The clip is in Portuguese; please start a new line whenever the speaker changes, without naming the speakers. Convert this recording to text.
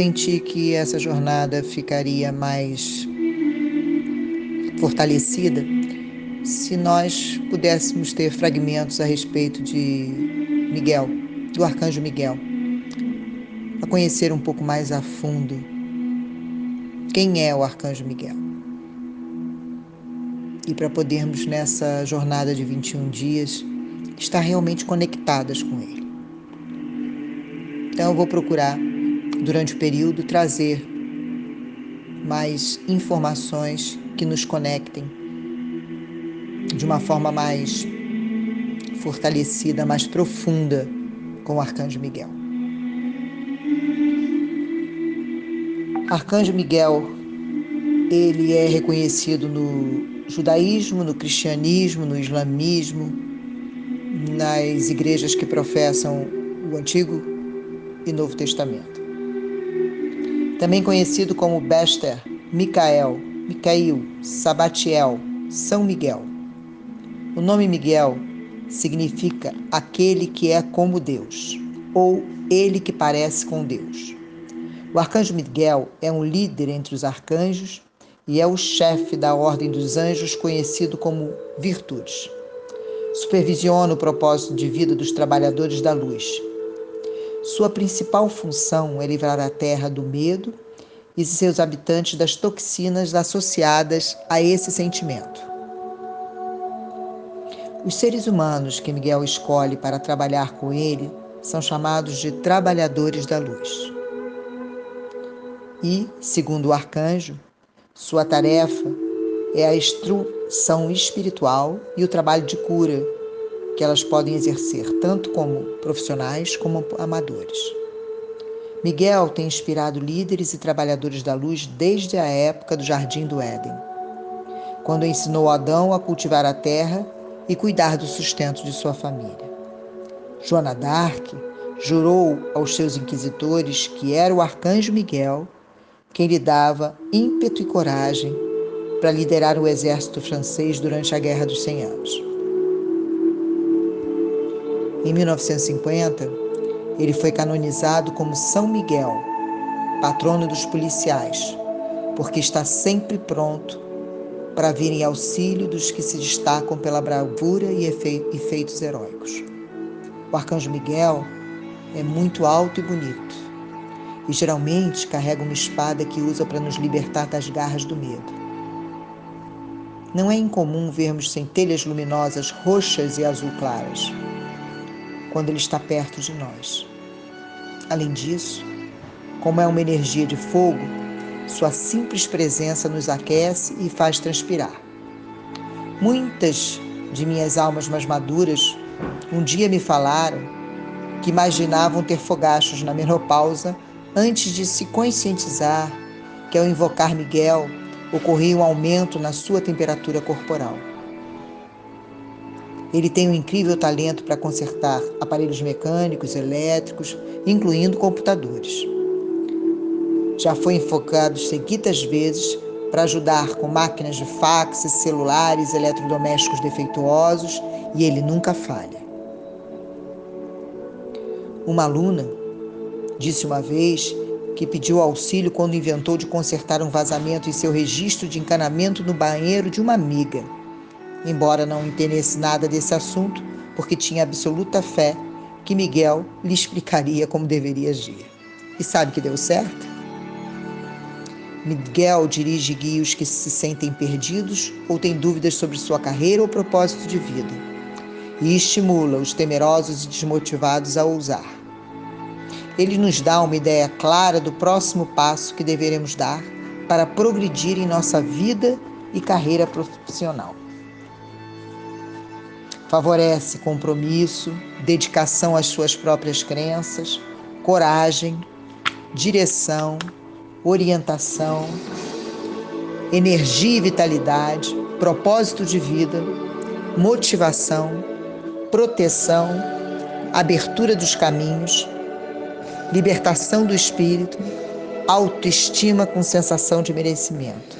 senti que essa jornada ficaria mais fortalecida se nós pudéssemos ter fragmentos a respeito de Miguel, do arcanjo Miguel, a conhecer um pouco mais a fundo quem é o arcanjo Miguel. E para podermos nessa jornada de 21 dias estar realmente conectadas com ele. Então eu vou procurar durante o período trazer mais informações que nos conectem de uma forma mais fortalecida, mais profunda com o Arcanjo Miguel. Arcanjo Miguel, ele é reconhecido no judaísmo, no cristianismo, no islamismo, nas igrejas que professam o Antigo e Novo Testamento. Também conhecido como Bester, Micael, Micail, Sabatiel, São Miguel. O nome Miguel significa aquele que é como Deus, ou ele que parece com Deus. O arcanjo Miguel é um líder entre os arcanjos e é o chefe da ordem dos anjos, conhecido como Virtudes. Supervisiona o propósito de vida dos trabalhadores da luz. Sua principal função é livrar a terra do medo e seus habitantes das toxinas associadas a esse sentimento. Os seres humanos que Miguel escolhe para trabalhar com ele são chamados de trabalhadores da luz. E, segundo o arcanjo, sua tarefa é a instrução espiritual e o trabalho de cura que elas podem exercer tanto como profissionais como amadores. Miguel tem inspirado líderes e trabalhadores da luz desde a época do Jardim do Éden, quando ensinou Adão a cultivar a terra e cuidar do sustento de sua família. Joana d'Arc jurou aos seus inquisitores que era o arcanjo Miguel quem lhe dava ímpeto e coragem para liderar o exército francês durante a Guerra dos Cem Anos. Em 1950, ele foi canonizado como São Miguel, patrono dos policiais, porque está sempre pronto para vir em auxílio dos que se destacam pela bravura e efeitos heróicos. O arcanjo Miguel é muito alto e bonito, e geralmente carrega uma espada que usa para nos libertar das garras do medo. Não é incomum vermos centelhas luminosas roxas e azul claras quando ele está perto de nós. Além disso, como é uma energia de fogo, sua simples presença nos aquece e faz transpirar. Muitas de minhas almas mais maduras um dia me falaram que imaginavam ter fogachos na menopausa antes de se conscientizar que ao invocar Miguel ocorria um aumento na sua temperatura corporal. Ele tem um incrível talento para consertar aparelhos mecânicos, elétricos, incluindo computadores já foi enfocado seguidas vezes para ajudar com máquinas de fax, celulares, eletrodomésticos defeituosos e ele nunca falha. Uma aluna disse uma vez que pediu auxílio quando inventou de consertar um vazamento em seu registro de encanamento no banheiro de uma amiga. Embora não entendesse nada desse assunto, porque tinha absoluta fé que Miguel lhe explicaria como deveria agir. E sabe que deu certo? Miguel dirige guia os que se sentem perdidos ou têm dúvidas sobre sua carreira ou propósito de vida, e estimula os temerosos e desmotivados a ousar. Ele nos dá uma ideia clara do próximo passo que deveremos dar para progredir em nossa vida e carreira profissional. Favorece compromisso, dedicação às suas próprias crenças, coragem, direção, orientação, energia e vitalidade, propósito de vida, motivação, proteção, abertura dos caminhos, libertação do espírito, autoestima com sensação de merecimento.